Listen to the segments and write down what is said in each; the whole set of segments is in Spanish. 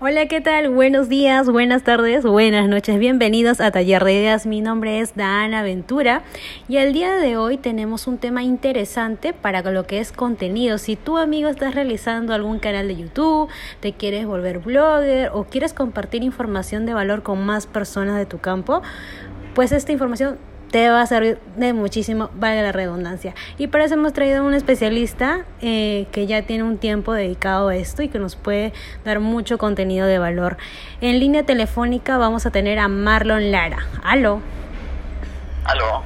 Hola, ¿qué tal? Buenos días, buenas tardes, buenas noches. Bienvenidos a Taller de Ideas. Mi nombre es Dana Ventura y el día de hoy tenemos un tema interesante para lo que es contenido. Si tú, amigo, estás realizando algún canal de YouTube, te quieres volver blogger o quieres compartir información de valor con más personas de tu campo, pues esta información te va a servir de muchísimo, valga la redundancia. Y para eso hemos traído a un especialista eh, que ya tiene un tiempo dedicado a esto y que nos puede dar mucho contenido de valor. En línea telefónica vamos a tener a Marlon Lara. Aló. Aló.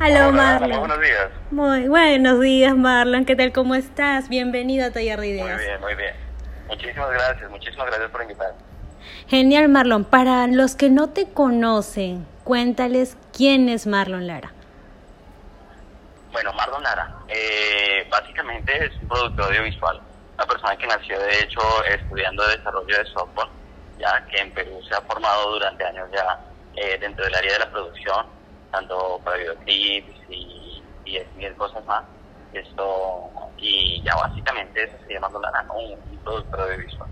Aló, Marlon. buenos días. Muy buenos días, Marlon. ¿Qué tal? ¿Cómo estás? Bienvenido a Taller de Ideas. Muy bien, muy bien. Muchísimas gracias, muchísimas gracias por invitarme. Genial, Marlon. Para los que no te conocen, Cuéntales quién es Marlon Lara. Bueno, Marlon Lara, eh, básicamente es un productor audiovisual, una persona que nació de hecho estudiando desarrollo de software, ya que en Perú se ha formado durante años ya eh, dentro del área de la producción, tanto para videoclips y, y, y cosas más. Esto, y ya básicamente eso se llama Marlon Lara, un, un productor audiovisual.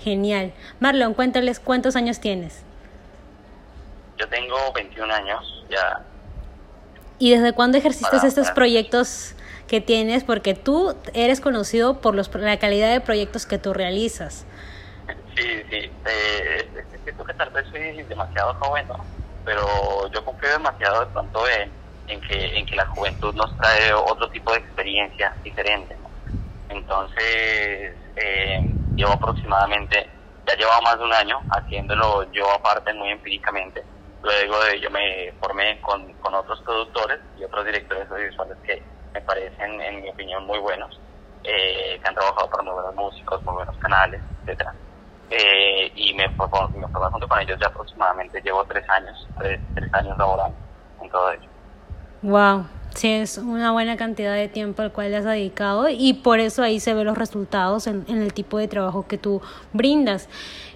Genial. Marlon, cuéntales cuántos años tienes. Yo tengo 21 años ya. ¿Y desde cuándo ejerciste estos proyectos que tienes? Porque tú eres conocido por, los, la calidad de proyectos que tú realizas. Sí, sí. Eh, es cierto que tal vez soy demasiado joven, Pero yo confío demasiado de pronto en, en, que, en que la juventud nos trae otro tipo de experiencia diferente, Entonces, eh, llevo aproximadamente, ya llevado más de un año haciéndolo yo aparte muy empíricamente Luego de ello me formé con, con otros productores y otros directores audiovisuales que me parecen, en mi opinión, muy buenos, eh, que han trabajado para muy buenos músicos, muy buenos canales, etcétera. Eh, y me, formé junto con ellos ya aproximadamente, llevo tres años, tres, tres años laborando en todo ello. Wow, sí, es una buena cantidad de tiempo al cual le has dedicado y por eso ahí se ven los resultados en, en el tipo de trabajo que tú brindas.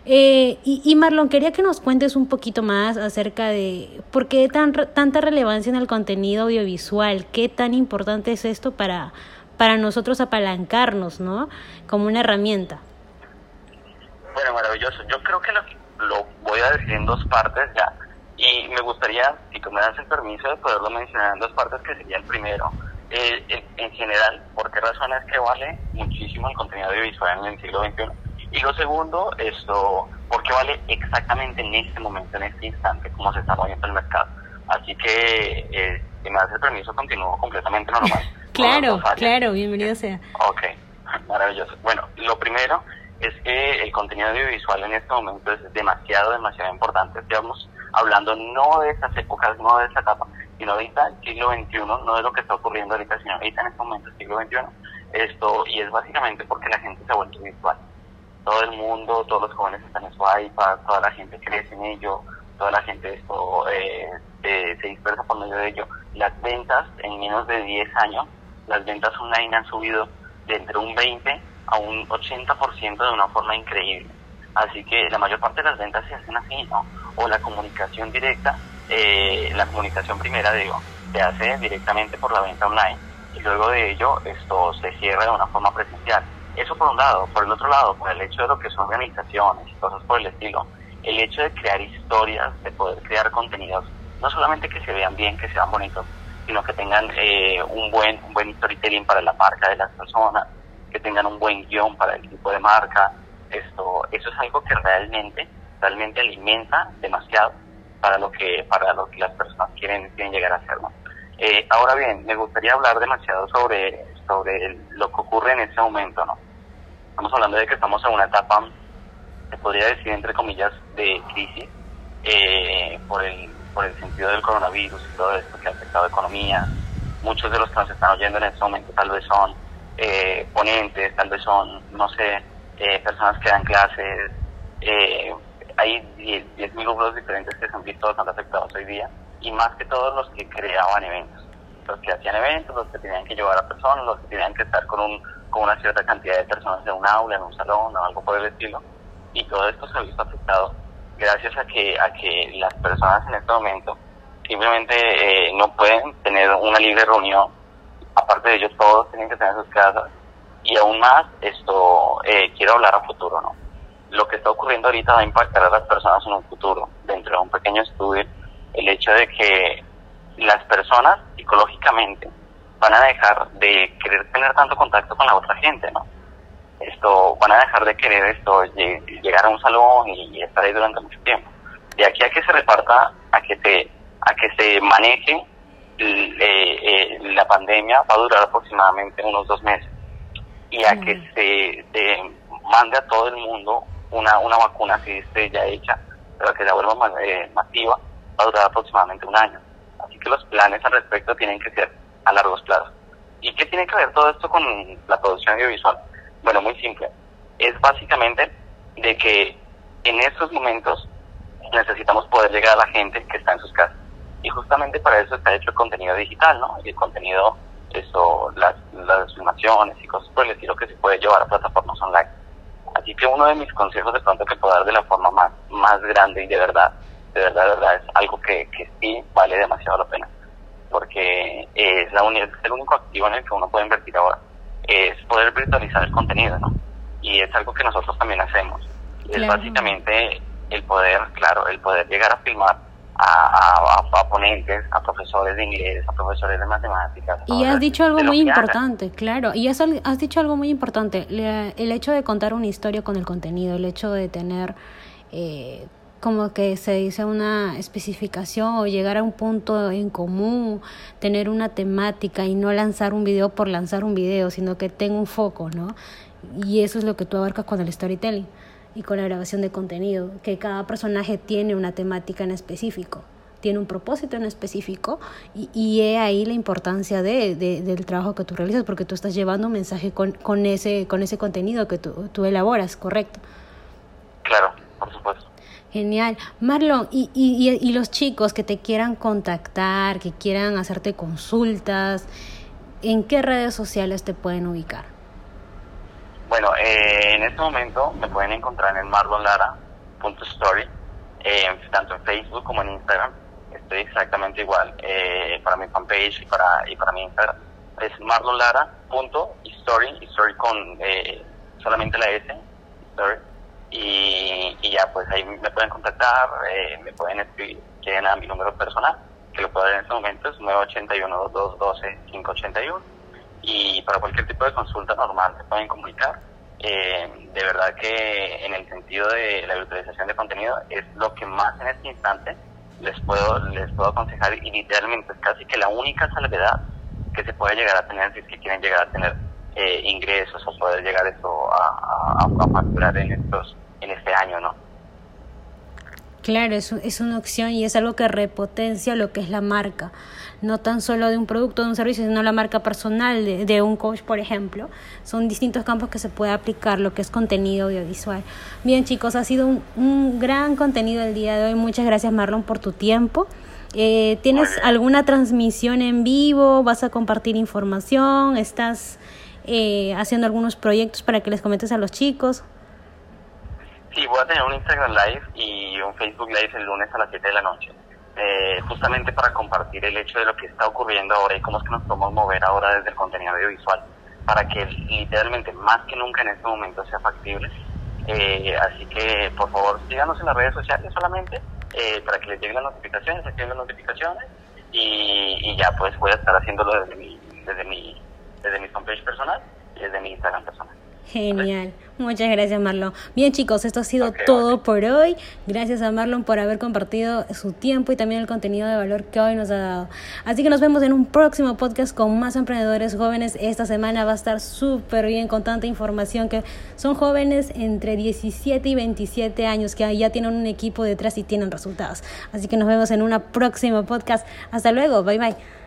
Eh, y, Marlon, quería que nos cuentes un poquito más acerca de por qué tan, tanta relevancia en el contenido audiovisual, qué tan importante es esto para, para nosotros apalancarnos, ¿no? Como una herramienta. Bueno, maravilloso. Yo creo que lo, lo voy a decir en dos partes ya. Y me gustaría, si tú me das el permiso de poderlo mencionar en dos partes, que sería el primero. Eh, en general, ¿por qué razones que vale muchísimo el contenido audiovisual en el siglo XXI? Y lo segundo, esto, porque vale exactamente en este momento, en este instante, como se está moviendo el mercado. Así que, eh, si me das el permiso, continúo completamente normal. claro, claro, bienvenido sea. Ok, maravilloso. Bueno, lo primero es que el contenido audiovisual en este momento es demasiado, demasiado importante. Estamos hablando no de esas épocas, no de esa etapa, sino ahorita siglo XXI, no de lo que está ocurriendo ahorita, sino ahorita en este momento siglo XXI. Esto, y es básicamente porque la gente se ha vuelto virtual todo el mundo, todos los jóvenes están en su iPad, toda la gente crece en ello, toda la gente esto eh, se dispersa por medio de ello. Las ventas en menos de 10 años, las ventas online han subido de entre un 20 a un 80% de una forma increíble. Así que la mayor parte de las ventas se hacen así, ¿no? O la comunicación directa, eh, la comunicación primera, digo, se hace directamente por la venta online y luego de ello esto se cierra de una forma presencial. Eso por un lado. Por el otro lado, por el hecho de lo que son organizaciones y cosas por el estilo, el hecho de crear historias, de poder crear contenidos, no solamente que se vean bien, que sean bonitos, sino que tengan eh, un buen un buen storytelling para la marca de las personas, que tengan un buen guion para el tipo de marca. Esto, eso es algo que realmente, realmente alimenta demasiado para lo que para lo que las personas quieren, quieren llegar a ser. Eh, ahora bien, me gustaría hablar demasiado sobre sobre lo que ocurre en este momento, ¿no? Estamos hablando de que estamos en una etapa, se podría decir entre comillas, de crisis eh, por, el, por el sentido del coronavirus y todo esto que ha afectado a la economía. Muchos de los que nos están oyendo en este momento tal vez son eh, ponentes, tal vez son, no sé, eh, personas que dan clases. Hay 10.000 grupos diferentes que se han visto afectados hoy día y más que todos los que creaban eventos los que hacían eventos, los que tenían que llevar a personas, los que tenían que estar con, un, con una cierta cantidad de personas en un aula, en un salón o algo por el estilo. Y todo esto se ha visto afectado gracias a que, a que las personas en este momento simplemente eh, no pueden tener una libre reunión. Aparte de ellos, todos tienen que tener sus casas. Y aún más, esto, eh, quiero hablar a futuro, ¿no? Lo que está ocurriendo ahorita va a impactar a las personas en un futuro. Dentro de un pequeño estudio, el hecho de que las personas psicológicamente van a dejar de querer tener tanto contacto con la otra gente, ¿no? Esto, van a dejar de querer esto, llegar a un salón y, estar ahí durante mucho tiempo. De aquí a que se reparta, a que se, a que se maneje eh, eh, la pandemia va a durar aproximadamente unos dos meses y a que se, se, mande a todo el mundo una, una vacuna si esté ya hecha, pero que la vuelva eh, masiva, va a durar aproximadamente un año. Así que los planes al respecto tienen que ser a largos plazos. ¿Y qué tiene que ver todo esto con la producción audiovisual? Bueno, muy simple. Es básicamente de que en estos momentos necesitamos poder llegar a la gente que está en sus casas. Y justamente para eso está hecho el contenido digital, ¿no? Y el contenido, eso, las, las filmaciones y cosas por el estilo que se puede llevar a plataformas online. Así que uno de mis consejos de pronto que puedo dar de la forma más, más grande y de verdad, de verdad, de verdad, es algo que, que sí vale demasiado la pena. Porque es, la es el único activo en el que uno puede invertir ahora. Es poder virtualizar el contenido, ¿no? Y es algo que nosotros también hacemos. Es básicamente el poder, claro, el poder llegar a filmar a, a, ponentes, a profesores de inglés, a profesores de matemáticas. Y has dicho algo muy importante, claro, y has, has dicho algo muy importante, el hecho de contar una historia con el contenido, el hecho de tener... Eh, como que se dice una especificación o llegar a un punto en común, tener una temática y no lanzar un video por lanzar un video, sino que tenga un foco, ¿no? Y eso es lo que tú abarcas con el storytelling y con la grabación de contenido, que cada personaje tiene una temática en específico, tiene un propósito en específico y, y he ahí la importancia de, del trabajo que tú realizas porque tú estás llevando un mensaje con, con, ese, con ese contenido que tú, tú elaboras, ¿correcto? Claro, por supuesto. Genial. Marlon, y, y, y, los chicos que te quieran contactar, que quieran hacerte consultas, ¿en qué redes sociales te pueden ubicar? Bueno, eh, en este momento me pueden encontrar en marlonlara.story, eh, tanto en Facebook como en Instagram. Estoy exactamente igual eh, para mi fanpage y para, y para mi Instagram. Es marlonlara.story, story con eh, solamente la S, story. Y, y, ya, pues ahí me pueden contactar, eh, me pueden escribir, quieren a mi número personal, que lo puedo dar en este momento, es 981-212-581 y para cualquier tipo de consulta normal se pueden comunicar. Eh, de verdad que en el sentido de la virtualización de contenido es lo que más en este instante les puedo les puedo aconsejar y literalmente es casi que la única salvedad que se puede llegar a tener si es que quieren llegar a tener eh, ingresos o poder llegar esto a, a facturar en estos en este año, ¿no? Claro, es, es una opción y es algo que repotencia lo que es la marca, no tan solo de un producto, de un servicio, sino la marca personal de, de, un coach, por ejemplo. Son distintos campos que se puede aplicar, lo que es contenido audiovisual. Bien, chicos, ha sido un, un gran contenido el día de hoy. Muchas gracias, Marlon, por tu tiempo. Eh, ¿Tienes alguna transmisión en vivo? ¿Vas a compartir información? ¿Estás eh, haciendo algunos proyectos para que les comentes a los chicos? Sí, voy a tener un Instagram Live y un Facebook Live el lunes a las 7 de la noche. Eh, justamente para compartir el hecho de lo que está ocurriendo ahora y cómo es que nos podemos mover ahora desde el contenido audiovisual para que literalmente más que nunca en este momento sea factible. Eh, así que por favor síganos en las redes sociales solamente eh, para que les lleguen las notificaciones, activen las notificaciones y, y, ya pues voy a estar haciéndolo desde mi, desde mi, desde mi fanpage personal y desde mi Instagram personal. Genial. Muchas gracias, Marlon. Bien, chicos, esto ha sido todo por hoy. Gracias a Marlon por haber compartido su tiempo y también el contenido de valor que hoy nos ha dado. Así que nos vemos en un próximo podcast con más emprendedores jóvenes. Esta semana va a estar súper bien con tanta información que son jóvenes entre 17 y 27 años que ya tienen un equipo detrás y tienen resultados. Así que nos vemos en un próximo podcast. Hasta luego. Bye bye.